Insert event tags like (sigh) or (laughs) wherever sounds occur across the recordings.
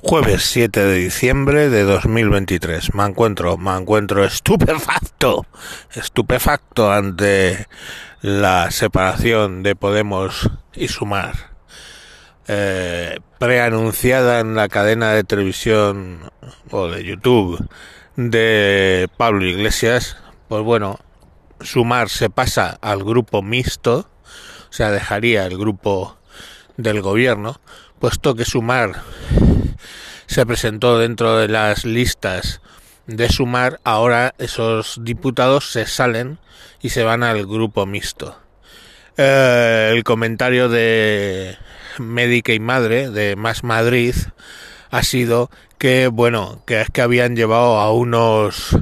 Jueves 7 de diciembre de 2023. Me encuentro, me encuentro estupefacto, estupefacto ante la separación de Podemos y Sumar. Eh, preanunciada en la cadena de televisión o de YouTube de Pablo Iglesias, pues bueno, Sumar se pasa al grupo mixto, o sea, dejaría el grupo del gobierno, puesto que Sumar se presentó dentro de las listas de sumar, ahora esos diputados se salen y se van al grupo mixto. Eh, el comentario de Médica y Madre de Más Madrid ha sido que, bueno, que es que habían llevado a unos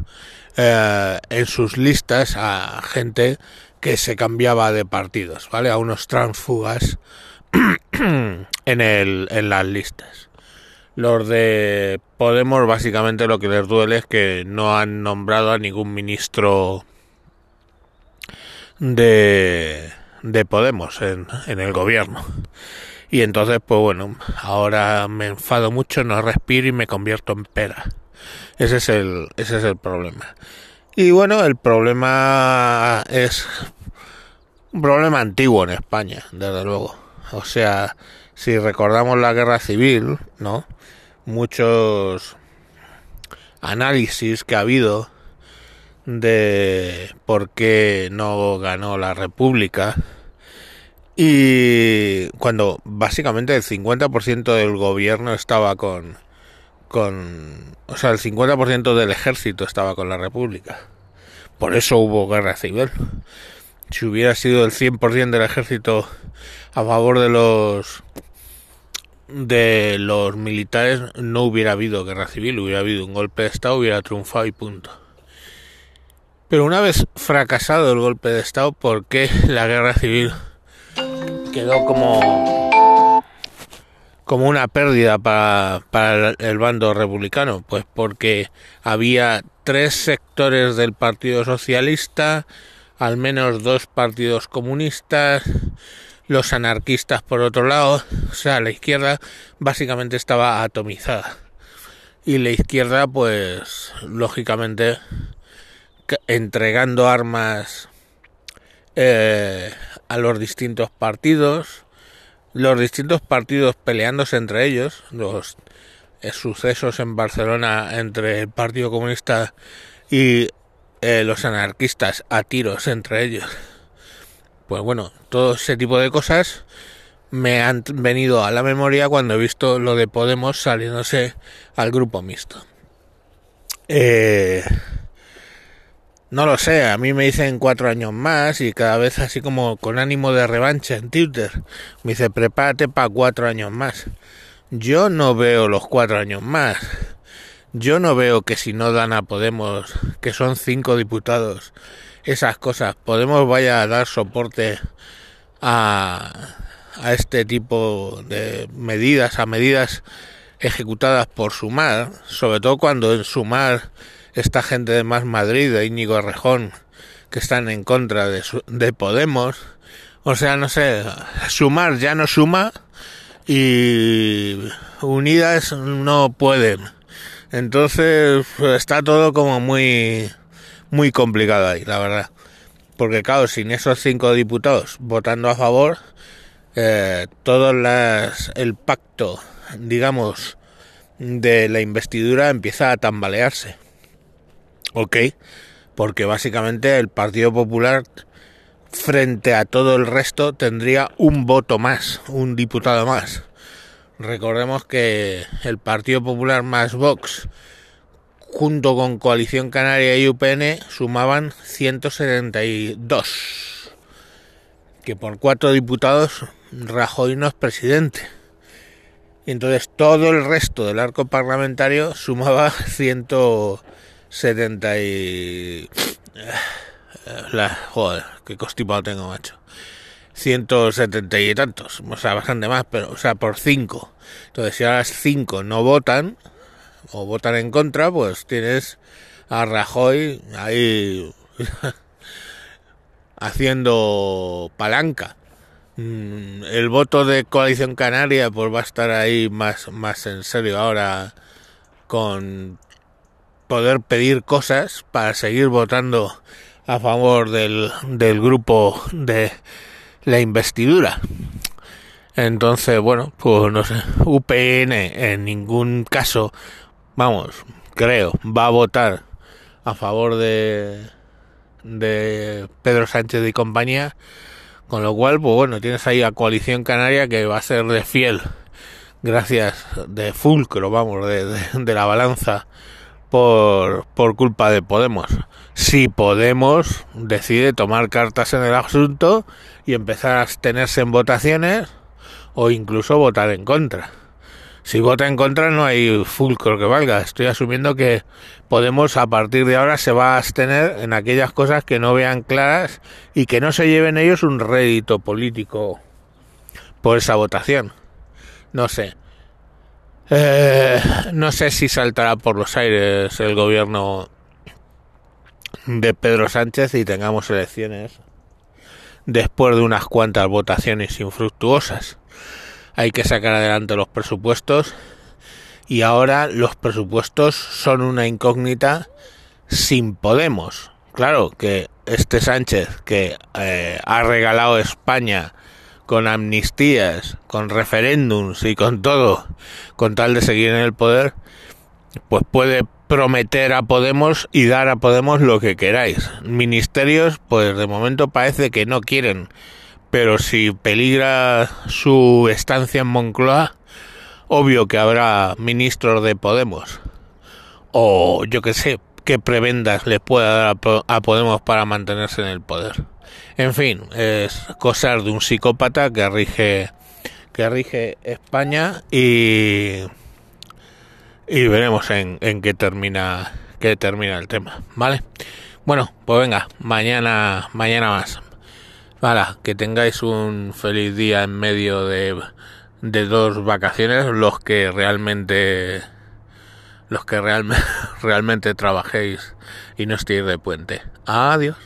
eh, en sus listas a gente que se cambiaba de partidos, ¿vale? A unos transfugas (clears throat) en, el, en las listas. Los de Podemos básicamente lo que les duele es que no han nombrado a ningún ministro de, de Podemos en, en el gobierno. Y entonces, pues bueno, ahora me enfado mucho, no respiro y me convierto en pera. Ese es el, ese es el problema. Y bueno, el problema es un problema antiguo en España, desde luego. O sea, si recordamos la guerra civil, ¿no? muchos análisis que ha habido de por qué no ganó la República y cuando básicamente el 50% del gobierno estaba con con o sea, el 50% del ejército estaba con la República. Por eso hubo guerra civil. Si hubiera sido el 100% del ejército a favor de los de los militares no hubiera habido guerra civil, hubiera habido un golpe de Estado, hubiera triunfado y punto. Pero una vez fracasado el golpe de Estado, ¿por qué la guerra civil quedó como, como una pérdida para, para el bando republicano? Pues porque había tres sectores del Partido Socialista, al menos dos partidos comunistas, los anarquistas por otro lado, o sea, la izquierda básicamente estaba atomizada. Y la izquierda, pues, lógicamente, entregando armas eh, a los distintos partidos, los distintos partidos peleándose entre ellos, los eh, sucesos en Barcelona entre el Partido Comunista y eh, los anarquistas a tiros entre ellos pues bueno, todo ese tipo de cosas me han venido a la memoria cuando he visto lo de Podemos saliéndose al grupo mixto. Eh, no lo sé, a mí me dicen cuatro años más y cada vez así como con ánimo de revancha en Twitter. Me dice, prepárate para cuatro años más. Yo no veo los cuatro años más. Yo no veo que si no dan a Podemos, que son cinco diputados, esas cosas. Podemos vaya a dar soporte a, a este tipo de medidas, a medidas ejecutadas por Sumar, sobre todo cuando en Sumar esta gente de Más Madrid, de Íñigo Rejón, que están en contra de, de Podemos. O sea, no sé, Sumar ya no suma y unidas no pueden. Entonces está todo como muy muy complicado ahí, la verdad. Porque claro, sin esos cinco diputados votando a favor, eh, todo las, el pacto, digamos, de la investidura empieza a tambalearse. ¿Ok? Porque básicamente el Partido Popular frente a todo el resto tendría un voto más, un diputado más. Recordemos que el Partido Popular más Vox junto con Coalición Canaria y UPN, sumaban 172. Que por cuatro diputados Rajoy no es presidente. Y entonces todo el resto del arco parlamentario sumaba 170 y... La, joder, qué constipado tengo, macho. 170 y tantos, o sea, bastante más, pero, o sea, por 5. Entonces, si ahora 5 no votan, o votan en contra, pues tienes a Rajoy ahí (laughs) haciendo palanca. Mm, el voto de Coalición Canaria pues va a estar ahí más, más en serio ahora con poder pedir cosas para seguir votando a favor del, del grupo de la investidura. Entonces, bueno, pues no sé, UPN en ningún caso, vamos, creo, va a votar a favor de, de Pedro Sánchez y compañía con lo cual, pues bueno, tienes ahí a Coalición Canaria que va a ser de fiel, gracias de fulcro, vamos, de, de, la balanza por, por culpa de Podemos. Si Podemos decide tomar cartas en el asunto y empezar a abstenerse en votaciones o incluso votar en contra. Si vota en contra no hay fulcro que valga. Estoy asumiendo que Podemos a partir de ahora se va a abstener en aquellas cosas que no vean claras y que no se lleven ellos un rédito político por esa votación. No sé. Eh, no sé si saltará por los aires el gobierno de Pedro Sánchez y tengamos elecciones después de unas cuantas votaciones infructuosas. Hay que sacar adelante los presupuestos y ahora los presupuestos son una incógnita sin Podemos. Claro que este Sánchez que eh, ha regalado España con amnistías, con referéndums y con todo, con tal de seguir en el poder, pues puede prometer a Podemos y dar a Podemos lo que queráis. Ministerios, pues de momento parece que no quieren, pero si peligra su estancia en Moncloa, obvio que habrá ministros de Podemos. O yo que sé, qué prebendas le pueda dar a Podemos para mantenerse en el poder. En fin, es cosas de un psicópata que rige que rige España y y veremos en, en qué termina qué termina el tema, ¿vale? Bueno, pues venga, mañana mañana más. Vale, que tengáis un feliz día en medio de de dos vacaciones los que realmente los que (laughs) realmente trabajéis y no estéis de puente. Adiós.